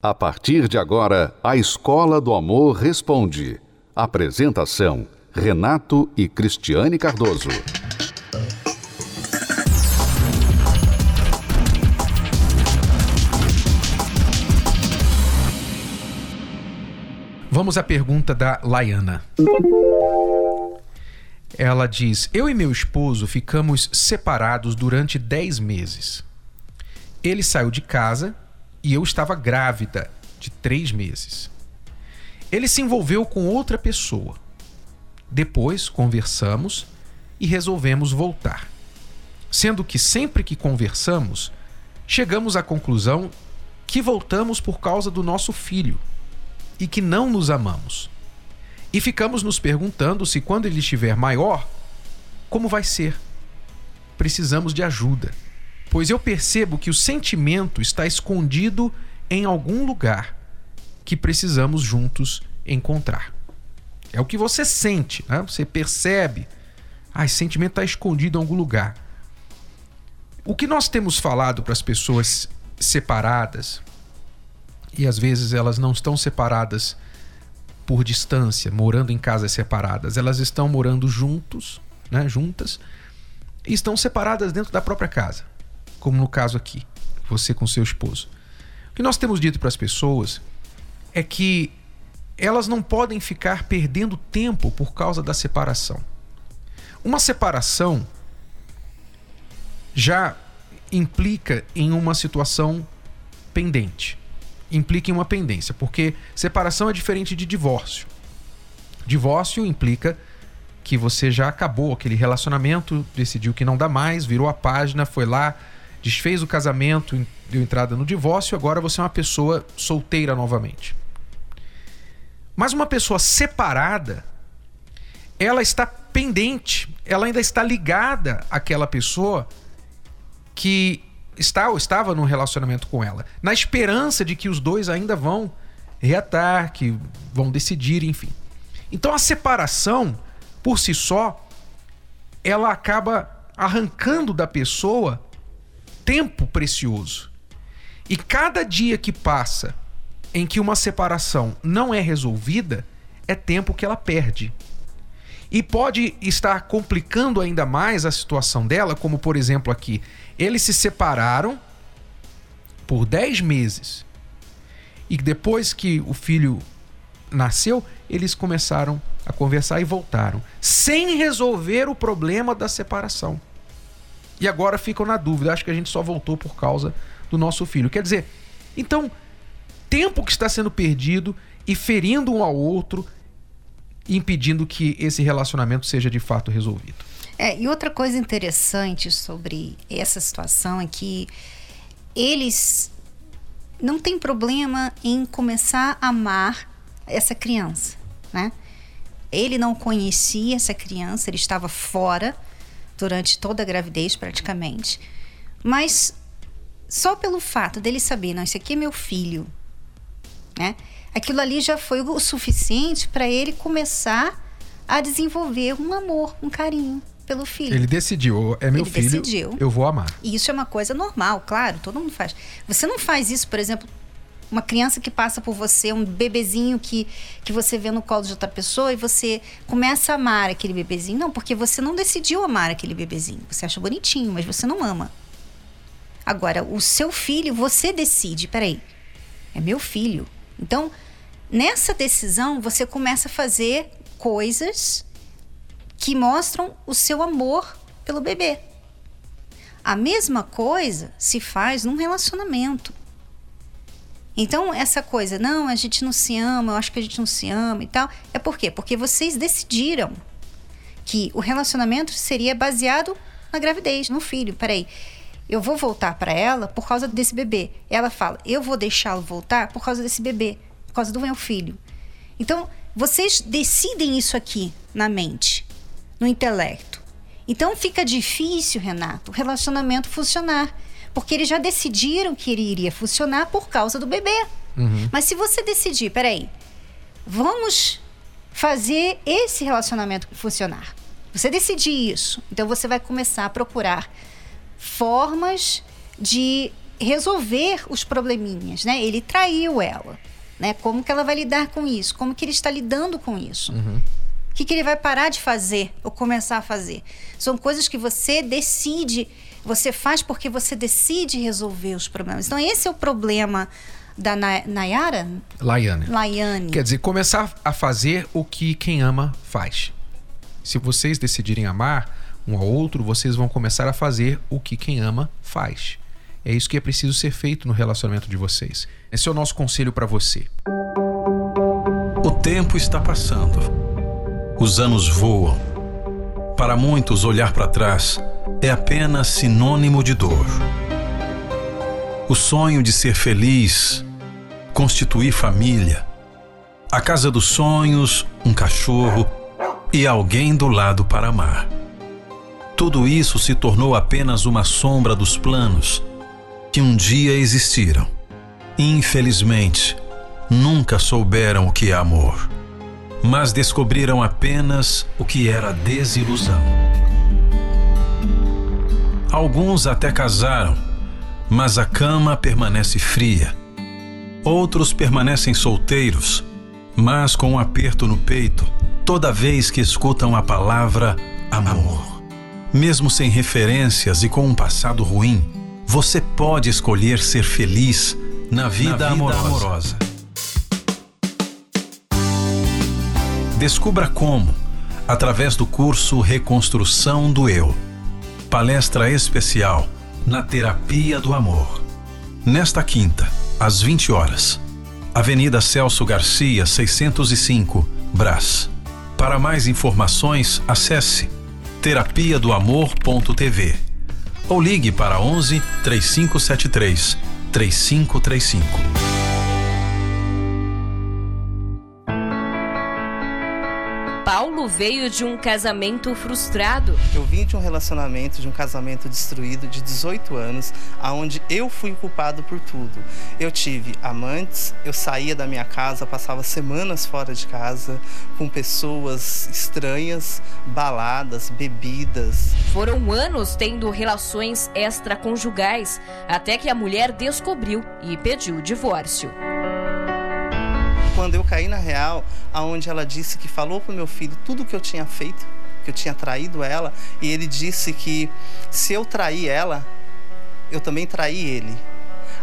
A partir de agora, a Escola do Amor Responde. Apresentação: Renato e Cristiane Cardoso. Vamos à pergunta da Laiana. Ela diz: Eu e meu esposo ficamos separados durante 10 meses. Ele saiu de casa e eu estava grávida de três meses. Ele se envolveu com outra pessoa. Depois conversamos e resolvemos voltar. Sendo que sempre que conversamos, chegamos à conclusão que voltamos por causa do nosso filho e que não nos amamos. E ficamos nos perguntando se quando ele estiver maior, como vai ser? Precisamos de ajuda pois eu percebo que o sentimento está escondido em algum lugar que precisamos juntos encontrar. É o que você sente, né? você percebe. Ah, esse sentimento está escondido em algum lugar. O que nós temos falado para as pessoas separadas, e às vezes elas não estão separadas por distância, morando em casas separadas, elas estão morando juntos, né, juntas, e estão separadas dentro da própria casa como no caso aqui, você com seu esposo. O que nós temos dito para as pessoas é que elas não podem ficar perdendo tempo por causa da separação. Uma separação já implica em uma situação pendente. Implica em uma pendência, porque separação é diferente de divórcio. Divórcio implica que você já acabou aquele relacionamento, decidiu que não dá mais, virou a página, foi lá, desfez o casamento, deu entrada no divórcio, agora você é uma pessoa solteira novamente. Mas uma pessoa separada, ela está pendente, ela ainda está ligada àquela pessoa que está ou estava num relacionamento com ela, na esperança de que os dois ainda vão reatar, que vão decidir, enfim. Então a separação, por si só, ela acaba arrancando da pessoa tempo precioso. E cada dia que passa em que uma separação não é resolvida, é tempo que ela perde. E pode estar complicando ainda mais a situação dela, como por exemplo aqui, eles se separaram por 10 meses. E depois que o filho nasceu, eles começaram a conversar e voltaram, sem resolver o problema da separação e agora ficam na dúvida. Acho que a gente só voltou por causa do nosso filho. Quer dizer, então, tempo que está sendo perdido e ferindo um ao outro, impedindo que esse relacionamento seja de fato resolvido. É, e outra coisa interessante sobre essa situação é que eles não têm problema em começar a amar essa criança, né? Ele não conhecia essa criança, ele estava fora durante toda a gravidez praticamente. Mas só pelo fato dele saber, não, esse aqui é meu filho, né? Aquilo ali já foi o suficiente para ele começar a desenvolver um amor, um carinho pelo filho. Ele decidiu, é meu ele filho, decidiu. eu vou amar. E isso é uma coisa normal, claro, todo mundo faz. Você não faz isso, por exemplo, uma criança que passa por você, um bebezinho que, que você vê no colo de outra pessoa e você começa a amar aquele bebezinho. Não, porque você não decidiu amar aquele bebezinho. Você acha bonitinho, mas você não ama. Agora, o seu filho, você decide. Peraí, é meu filho. Então, nessa decisão, você começa a fazer coisas que mostram o seu amor pelo bebê. A mesma coisa se faz num relacionamento. Então, essa coisa, não, a gente não se ama, eu acho que a gente não se ama e tal, é por quê? Porque vocês decidiram que o relacionamento seria baseado na gravidez, no filho. Peraí, eu vou voltar para ela por causa desse bebê. Ela fala, eu vou deixá-lo voltar por causa desse bebê, por causa do meu filho. Então, vocês decidem isso aqui na mente, no intelecto. Então fica difícil, Renato, o relacionamento funcionar. Porque eles já decidiram que ele iria funcionar por causa do bebê. Uhum. Mas se você decidir, peraí, vamos fazer esse relacionamento funcionar. Você decidir isso, então você vai começar a procurar formas de resolver os probleminhas, né? Ele traiu ela, né? Como que ela vai lidar com isso? Como que ele está lidando com isso? Uhum. O que, que ele vai parar de fazer ou começar a fazer? São coisas que você decide, você faz porque você decide resolver os problemas. Então esse é o problema da Na- Nayara? Laiane. Laiane. Quer dizer, começar a fazer o que quem ama faz. Se vocês decidirem amar um ao outro, vocês vão começar a fazer o que quem ama faz. É isso que é preciso ser feito no relacionamento de vocês. Esse é o nosso conselho para você. O tempo está passando. Os anos voam. Para muitos, olhar para trás é apenas sinônimo de dor. O sonho de ser feliz, constituir família, a casa dos sonhos, um cachorro e alguém do lado para amar. Tudo isso se tornou apenas uma sombra dos planos que um dia existiram. Infelizmente, nunca souberam o que é amor, mas descobriram apenas o que era desilusão. Alguns até casaram, mas a cama permanece fria. Outros permanecem solteiros, mas com um aperto no peito toda vez que escutam a palavra amor. Mesmo sem referências e com um passado ruim, você pode escolher ser feliz na vida, amorosa. Descubra como, através do curso Reconstrução do Eu. Palestra especial na Terapia do Amor. Nesta quinta, às 20 horas. Avenida Celso Garcia, 605, Brás. Para mais informações, acesse terapia do amor.tv ou ligue para 11 3573 3535. Veio de um casamento frustrado. Eu vim de um relacionamento, de um casamento destruído de 18 anos, aonde eu fui culpado por tudo. Eu tive amantes, eu saía da minha casa, passava semanas fora de casa com pessoas estranhas, baladas, bebidas. Foram anos tendo relações extraconjugais, até que a mulher descobriu e pediu o divórcio. Quando eu caí na real, aonde ela disse que falou pro meu filho tudo que eu tinha feito, que eu tinha traído ela, e ele disse que se eu trair ela, eu também traí ele.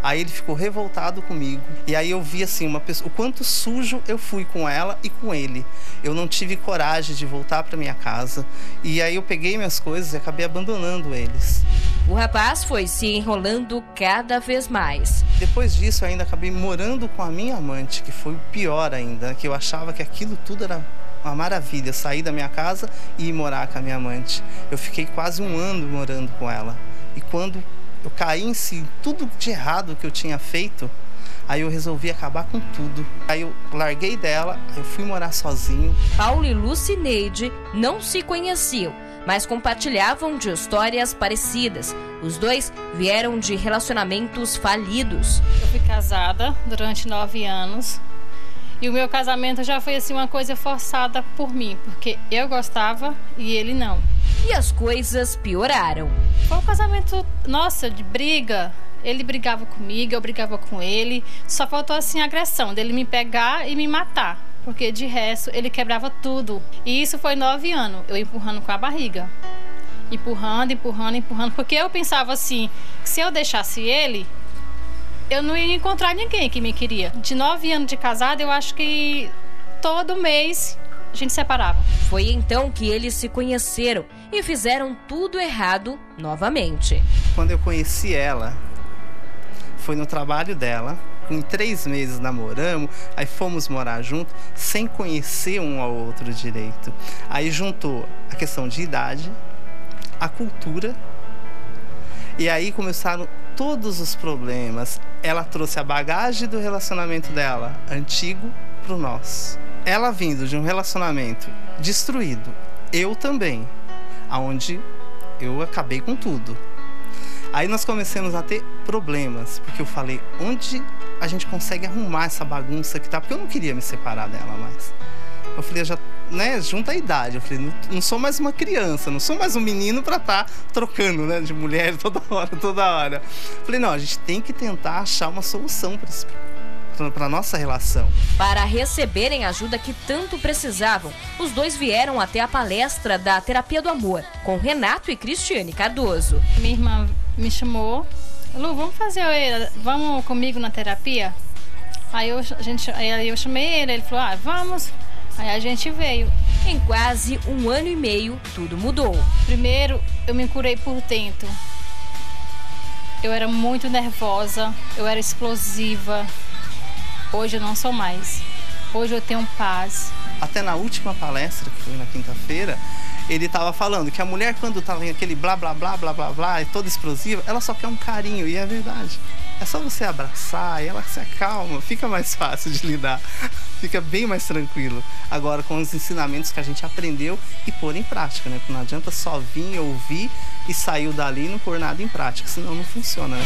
Aí ele ficou revoltado comigo. E aí eu vi assim uma pessoa, o quanto sujo eu fui com ela e com ele. Eu não tive coragem de voltar para minha casa. E aí eu peguei minhas coisas e acabei abandonando eles. O rapaz foi se enrolando cada vez mais. Depois disso, eu ainda acabei morando com a minha amante, que foi o pior ainda, que eu achava que aquilo tudo era uma maravilha, sair da minha casa e ir morar com a minha amante. Eu fiquei quase um ano morando com ela. E quando eu caí em si, tudo de errado que eu tinha feito, aí eu resolvi acabar com tudo. Aí eu larguei dela, eu fui morar sozinho. Paulo e Lucineide não se conheciam, mas compartilhavam de histórias parecidas. Os dois vieram de relacionamentos falidos. Eu fui casada durante nove anos e o meu casamento já foi assim uma coisa forçada por mim, porque eu gostava e ele não. E as coisas pioraram. Foi um casamento, nossa, de briga. Ele brigava comigo, eu brigava com ele. Só faltou assim a agressão dele me pegar e me matar, porque de resto ele quebrava tudo. E isso foi nove anos, eu empurrando com a barriga. Empurrando, empurrando, empurrando, porque eu pensava assim, que se eu deixasse ele, eu não ia encontrar ninguém que me queria. De nove anos de casada, eu acho que todo mês a gente separava. Foi então que eles se conheceram e fizeram tudo errado novamente. Quando eu conheci ela, foi no trabalho dela. Em três meses namoramos, aí fomos morar junto, sem conhecer um ao outro direito. Aí juntou a questão de idade, a cultura, e aí começaram todos os problemas. Ela trouxe a bagagem do relacionamento dela, antigo, pro nosso. Ela vindo de um relacionamento destruído, eu também, aonde eu acabei com tudo. Aí nós começamos a ter problemas, porque eu falei, onde a gente consegue arrumar essa bagunça que tá? Porque eu não queria me separar dela mais. Eu falei, eu já né, junta a idade. Eu falei, não, não sou mais uma criança, não sou mais um menino para estar tá trocando, né, de mulher toda hora, toda hora. Eu falei, não, a gente tem que tentar achar uma solução para esse para nossa relação. Para receberem a ajuda que tanto precisavam, os dois vieram até a palestra da Terapia do Amor com Renato e Cristiane Cardoso. Minha irmã me chamou, Lu, vamos fazer, vamos comigo na terapia? Aí eu, a gente, aí eu chamei ele, ele falou, ah, vamos. Aí a gente veio. Em quase um ano e meio, tudo mudou. Primeiro, eu me curei por dentro. Eu era muito nervosa, eu era explosiva. Hoje eu não sou mais. Hoje eu tenho paz. Até na última palestra, que foi na quinta-feira, ele estava falando que a mulher, quando tá em aquele blá blá blá blá blá blá, é toda explosiva, ela só quer um carinho, e é verdade. É só você abraçar e ela se acalma, fica mais fácil de lidar, fica bem mais tranquilo. Agora, com os ensinamentos que a gente aprendeu e pôr em prática, né? Porque não adianta só vir, ouvir e sair dali e não pôr nada em prática, senão não funciona, né?